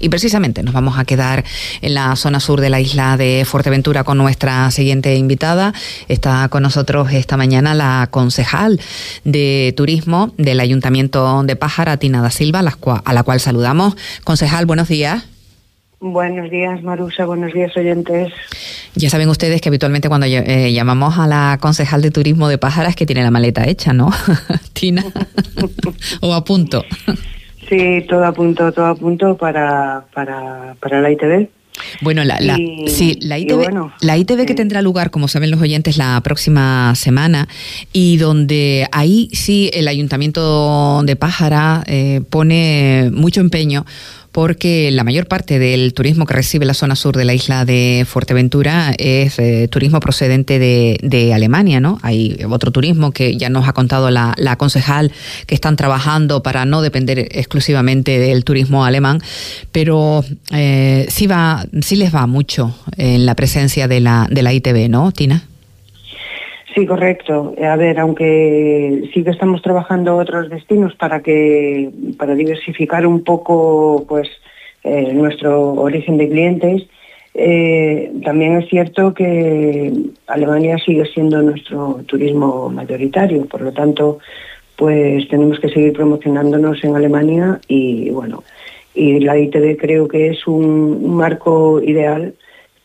Y precisamente nos vamos a quedar en la zona sur de la isla de Fuerteventura con nuestra siguiente invitada. Está con nosotros esta mañana la concejal de turismo del Ayuntamiento de Pájara, Tina da Silva, a la cual saludamos. Concejal, buenos días. Buenos días, Marusa. Buenos días, oyentes. Ya saben ustedes que habitualmente cuando eh, llamamos a la concejal de turismo de Pájara es que tiene la maleta hecha, ¿no? Tina. o a punto. Sí, todo a punto, todo a punto para, para, para la ITV. Bueno, la, la, sí, la ITV, la ITV que tendrá lugar, como saben los oyentes, la próxima semana y donde ahí sí el Ayuntamiento de Pájara eh, pone mucho empeño porque la mayor parte del turismo que recibe la zona sur de la isla de Fuerteventura es eh, turismo procedente de, Alemania, ¿no? Hay otro turismo que ya nos ha contado la, concejal que están trabajando para no depender exclusivamente del turismo alemán, pero eh, sí va, sí les va mucho en la presencia de la, de la ITV, ¿no, Tina? Sí, correcto. A ver, aunque sí que estamos trabajando otros destinos para que para diversificar un poco, pues, eh, nuestro origen de clientes. Eh, también es cierto que Alemania sigue siendo nuestro turismo mayoritario, por lo tanto, pues tenemos que seguir promocionándonos en Alemania y bueno, y la ITV creo que es un marco ideal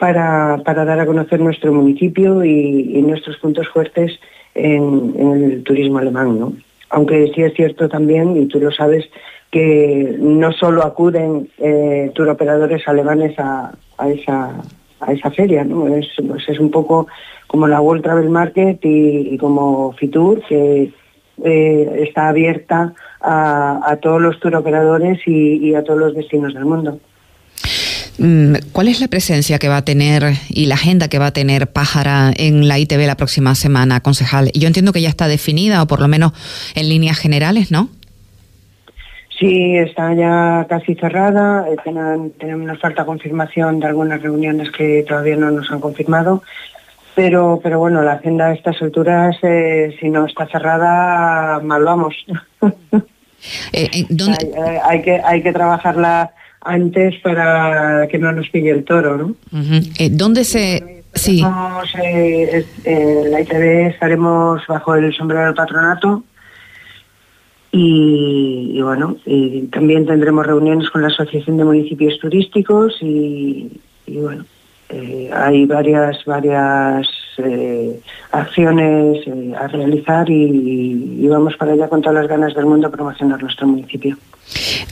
para, dar a conocer nuestro municipio y, nuestros puntos fuertes en, el turismo alemán. ¿no? Aunque sí es cierto también, y tú lo sabes, que no solo acuden eh, turoperadores alemanes a, esa, a esa feria, ¿no? Es, pues es un poco como la World Travel Market y, como Fitur, que eh, está abierta a, todos los turoperadores y a todos los destinos del mundo. Mm, ¿Cuál es la presencia que va a tener y la agenda que va a tener Pájara en la ITV la próxima semana, concejal? Yo entiendo que ya está definida, o por lo menos en líneas generales, ¿no? Sí, está ya casi cerrada. Eh, tenemos, una falta confirmación de algunas reuniones que todavía no nos han confirmado. Pero, pero bueno, la agenda a estas alturas, eh, si no está cerrada, mal vamos. Eh, hay, que, hay que trabajarla antes para que no nos pille el toro, ¿no? Eh, ¿Dónde se...? Sí. Eh, eh, la ITV estaremos bajo el sombrero del patronato y, bueno, y también tendremos reuniones con la Asociación de Municipios Turísticos y, bueno, hay varias, varias acciones a realizar y, y vamos para allá con todas las ganas del mundo a promocionar nuestro municipio.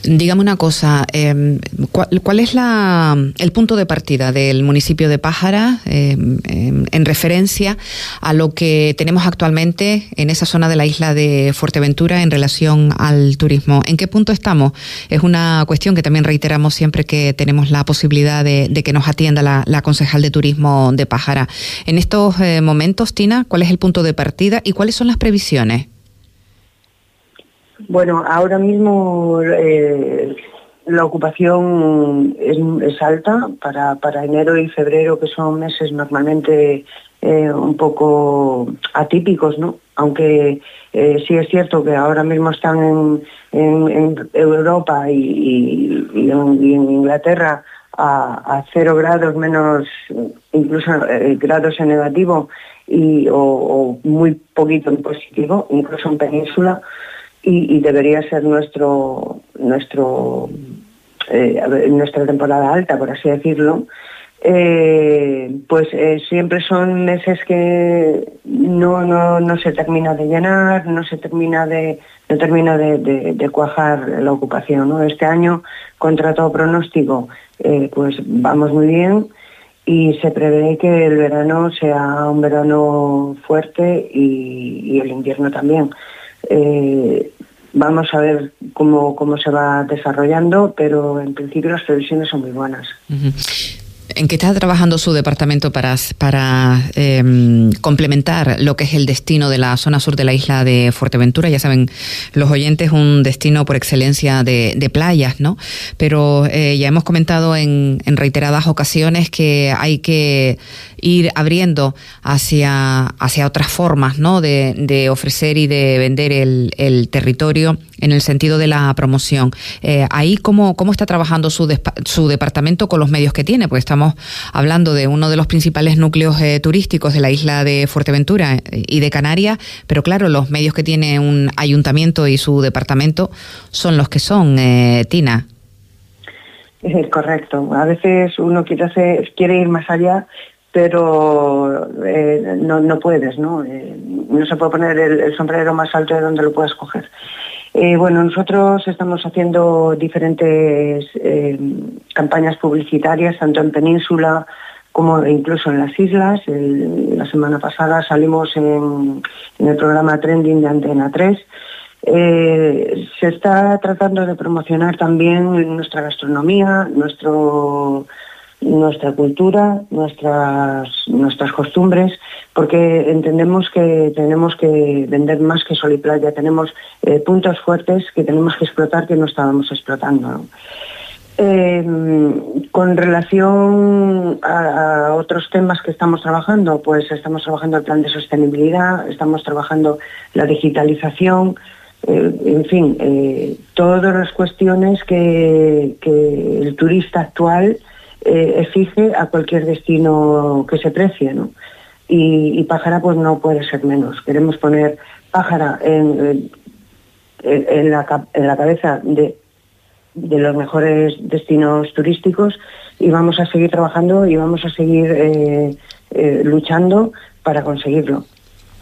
Dígame una cosa, em, ¿cuál, es la, el punto de partida del municipio de Pájara em, em, en referencia a lo que tenemos actualmente en esa zona de la isla de Fuerteventura en relación al turismo? ¿En qué punto estamos? Es una cuestión que también reiteramos siempre que tenemos la posibilidad de, que nos atienda la, concejal de turismo de Pájara. En estos eh, momentos, Tina, ¿cuál es el punto de partida y cuáles son las previsiones? Bueno, ahora mismo eh, la ocupación es, alta para, para, enero y febrero, que son meses normalmente eh, un poco atípicos, ¿no? Aunque eh, sí es cierto que ahora mismo están en, Europa y, en, Inglaterra a, cero grados menos, incluso grados en negativo y, o, o muy poquito en positivo, incluso en península y, debería ser nuestro, nuestro, eh, nuestra temporada alta, por así decirlo, eh, pues eh, siempre son meses que no, no, no, se termina de llenar, no se termina de, no termina de, cuajar la ocupación. Este año, contra todo pronóstico, pues vamos muy bien y se prevé que el verano sea un verano fuerte y el invierno también. Eh, vamos a ver cómo, cómo se va desarrollando, pero en principio las previsiones son muy buenas. ¿En qué está trabajando su departamento para, em, complementar lo que es el destino de la zona sur de la isla de Fuerteventura? Ya saben, los oyentes, un destino por excelencia de, playas, ¿no? Pero eh, ya hemos comentado en, reiteradas ocasiones que hay que ir abriendo hacia, hacia otras formas, ¿no? De, ofrecer y de vender el, territorio en el sentido de la promoción. Eh, ahí, ¿cómo, ¿cómo está trabajando su, su departamento con los medios que tiene? Pues estamos hablando de uno de los principales núcleos eh, turísticos de la isla de Fuerteventura eh, y de Canarias, pero claro, los medios que tiene un ayuntamiento y su departamento son los que son, eh, Tina. Es correcto. A veces uno quiere, hacer, quiere ir más allá, pero no, no, puedes, ¿no? no se puede poner el, sombrero más alto de donde lo puedas coger. Eh, bueno, nosotros estamos haciendo diferentes eh, campañas publicitarias, tanto en Península como incluso en las islas. la semana pasada salimos en, el programa Trending de Antena 3. Eh, se está tratando de promocionar también nuestra gastronomía, nuestro nuestra cultura, nuestras, nuestras costumbres, porque entendemos que tenemos que vender más que sol y playa, tenemos eh, puntos fuertes que tenemos que explotar que no estábamos explotando. Eh, con relación a, otros temas que estamos trabajando, pues estamos trabajando el plan de sostenibilidad, estamos trabajando la digitalización, eh, en fin, todas las cuestiones que, que el turista actual eh, exige a cualquier destino que se precie, ¿no? Y, Pájara pues no puede ser menos. Queremos poner Pájara en, la, cabeza de, de, los mejores destinos turísticos y vamos a seguir trabajando y vamos a seguir eh, eh, luchando para conseguirlo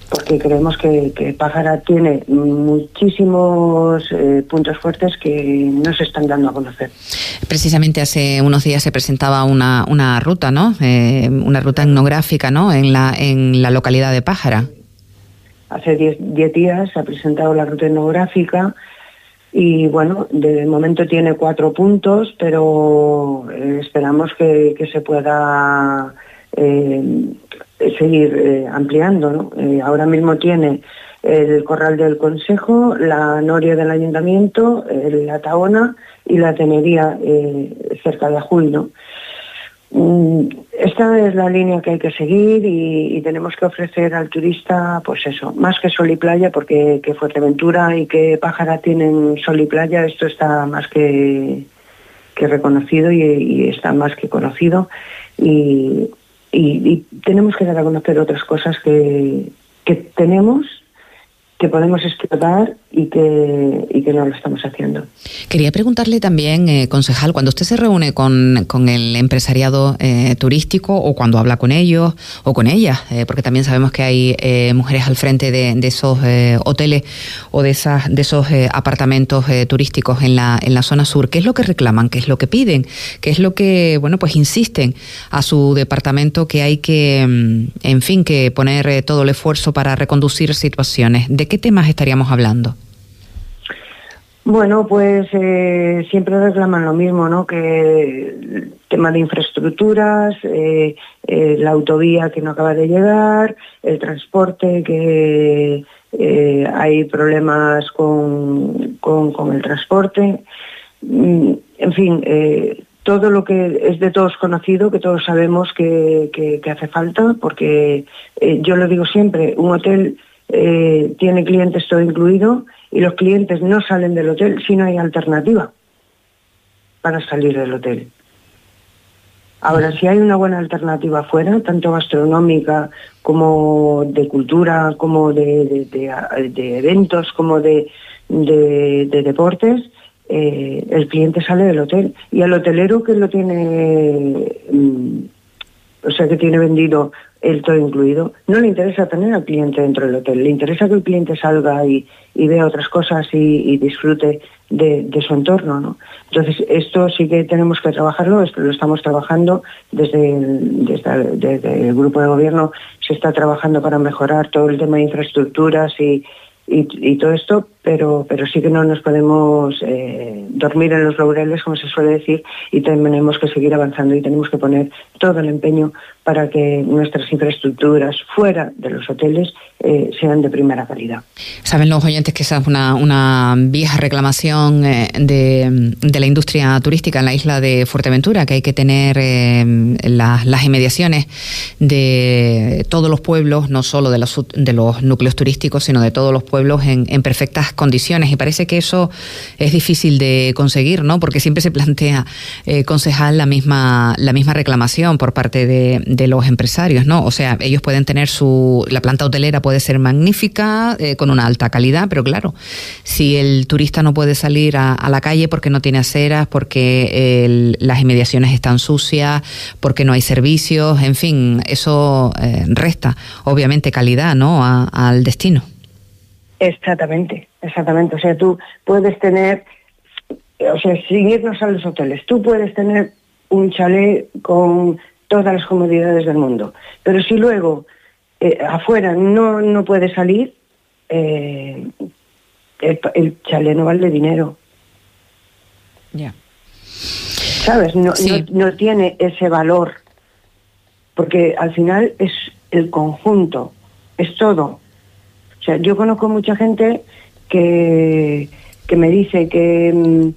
porque creemos que, que Pájara tiene muchísimos eh, puntos fuertes que no se están dando a conocer. Precisamente hace unos días se presentaba una, una ruta, ¿no? Eh, una ruta etnográfica, ¿no? En la, en la localidad de Pájara. Hace 10 días se ha presentado la ruta etnográfica y bueno, de momento tiene cuatro puntos, pero eh, esperamos que, que se pueda seguir eh, ampliando. Eh, ahora mismo tiene el Corral del Consejo, la Noria del Ayuntamiento, la Taona y la Tenería eh, cerca de Ajuy. Mm, esta es la línea que hay que seguir y, tenemos que ofrecer al turista, pues eso, más que sol y playa, porque que Fuerteventura y que Pájara tienen sol y playa, esto está más que, que reconocido y, y está más que conocido. Y, y, tenemos que dar a conocer otras cosas que, que tenemos que podemos explotar y que, y que no lo estamos haciendo. Quería preguntarle también, eh, concejal, cuando usted se reúne con, con el empresariado eh, turístico o cuando habla con ellos o con ellas, eh, porque también sabemos que hay mujeres al frente de, de esos hoteles o de, esas, de esos apartamentos turísticos en la, en la zona sur, ¿qué es lo que reclaman? ¿Qué es lo que piden? ¿Qué es lo que, bueno, pues insisten a su departamento que hay que, mm, en fin, que poner todo el esfuerzo para reconducir situaciones? ¿De qué temas estaríamos hablando? Bueno, pues eh, siempre reclaman lo mismo, ¿no? Que el tema de infraestructuras, eh, eh, la autovía que no acaba de llegar, el transporte, que hay problemas con, con, el transporte. Mm, en fin, todo lo que es de todos conocido, que todos sabemos que, que hace falta, porque yo lo digo siempre, un hotel eh, tiene clientes todo incluido y los clientes no salen del hotel si no hay alternativa para salir del hotel. Ahora, si hay una buena alternativa afuera, tanto gastronómica como de cultura, como de, eventos, como de, deportes, eh, el cliente sale del hotel. Y al hotelero que lo tiene, mm, o sea, que tiene vendido el todo incluido, no le interesa tener al cliente dentro del hotel, le interesa que el cliente salga y, vea otras cosas y, disfrute de, su entorno. ¿no? Entonces, esto sí que tenemos que trabajarlo, esto lo estamos trabajando desde el, desde, el grupo de gobierno, se está trabajando para mejorar todo el tema de infraestructuras y, y, todo esto, pero, pero sí que no nos podemos eh, dormir en los laureles, como se suele decir, y tenemos que seguir avanzando y tenemos que poner todo el empeño para que nuestras infraestructuras fuera de los hoteles eh, sean de primera calidad. Saben los oyentes que esa es una, una vieja reclamación eh, de, de, la industria turística en la isla de Fuerteventura, que hay que tener las inmediaciones de todos los pueblos, no solo de los, de los núcleos turísticos, sino de todos los pueblos pueblos en, perfectas condiciones y parece que eso es difícil de conseguir, ¿no? Porque siempre se plantea, eh, concejal, la misma, la misma reclamación por parte de, los empresarios, ¿no? O sea, ellos pueden tener su, la planta hotelera puede ser magnífica, eh, con una alta calidad, pero claro, si el turista no puede salir a, la calle porque no tiene aceras, porque las inmediaciones están sucias, porque no hay servicios, en fin, eso eh, resta obviamente calidad, ¿no? al destino. Exactamente, exactamente. O sea, tú puedes tener, o sea, sin irnos a los hoteles, tú puedes tener un chalet con todas las comodidades del mundo, pero si luego eh, afuera no, no puedes salir, eh, el, chalet no vale dinero. Ya. ¿Sabes? No, no tiene ese valor, porque al final es el conjunto, es todo sea, yo conozco mucha gente que, que me dice que mm,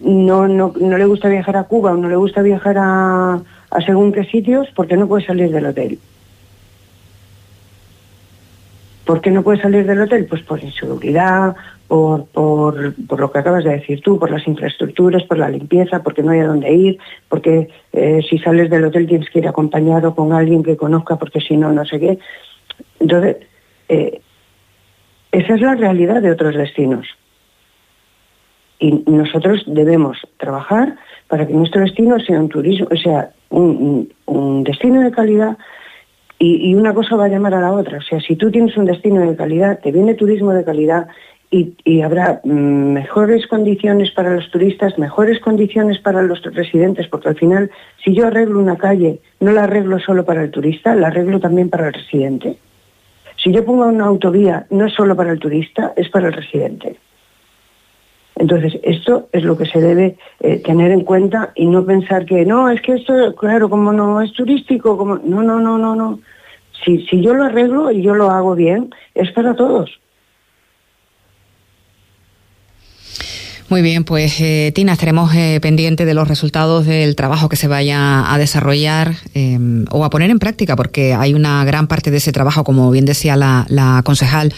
no, no, no, le gusta viajar a Cuba o no le gusta viajar a, a según qué sitios porque no puede salir del hotel. ¿Por qué no puede salir del hotel? Pues por inseguridad, por, por, por, lo que acabas de decir tú, por las infraestructuras, por la limpieza, porque no hay a dónde ir, porque eh, si sales del hotel tienes que ir acompañado con alguien que conozca, porque si no, no sé qué. Entonces, eh, esa es la realidad de otros destinos. Y nosotros debemos trabajar para que nuestro destino sea un turismo, sea, un, destino de calidad y, una cosa va a llamar a la otra. O sea, si tú tienes un destino de calidad, te viene turismo de calidad y, y, habrá mm, mejores condiciones para los turistas, mejores condiciones para los residentes, porque al final, si yo arreglo una calle, no la arreglo solo para el turista, la arreglo también para el residente. Si yo pongo una autovía, no es solo para el turista, es para el residente. Entonces, esto es lo que se debe eh, tener en cuenta y no pensar que no, es que esto, claro, como no es turístico, como no, no, no, no, no. Si, si yo lo arreglo y yo lo hago bien, es para todos. Muy bien, pues eh, Tina, estaremos eh, pendientes de los resultados del trabajo que se vaya a desarrollar em, o a poner en práctica, porque hay una gran parte de ese trabajo, como bien decía la, concejal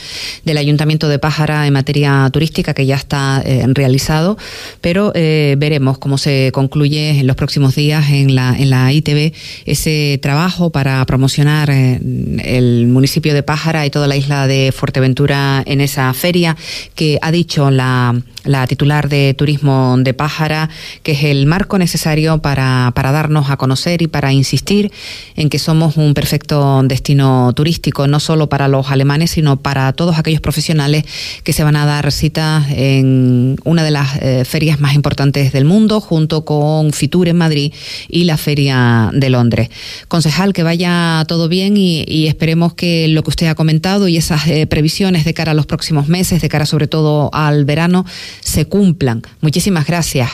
del Ayuntamiento de Pájara en materia turística, que ya está eh, realizado, pero veremos cómo se concluye en los próximos días en la, en la ITV ese trabajo para promocionar el municipio de Pájara y toda la isla de Fuerteventura en esa feria que ha dicho la, la titular de Turismo de Pájara, que es el marco necesario para, para darnos a conocer y para insistir en que somos un perfecto destino turístico, no solo para los alemanes, sino para todos aquellos profesionales que se van a dar cita en una de las eh, ferias más importantes del mundo, junto con Fitur en Madrid y la Feria de Londres. Concejal, que vaya todo bien y, esperemos que lo que usted ha comentado y esas eh, previsiones de cara a los próximos meses, de cara sobre todo al verano, se cumplan plan. Muchísimas gracias.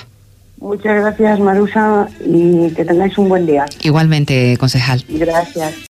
Muchas gracias, Marusa, y que tengáis un buen día. Igualmente, concejal. Gracias.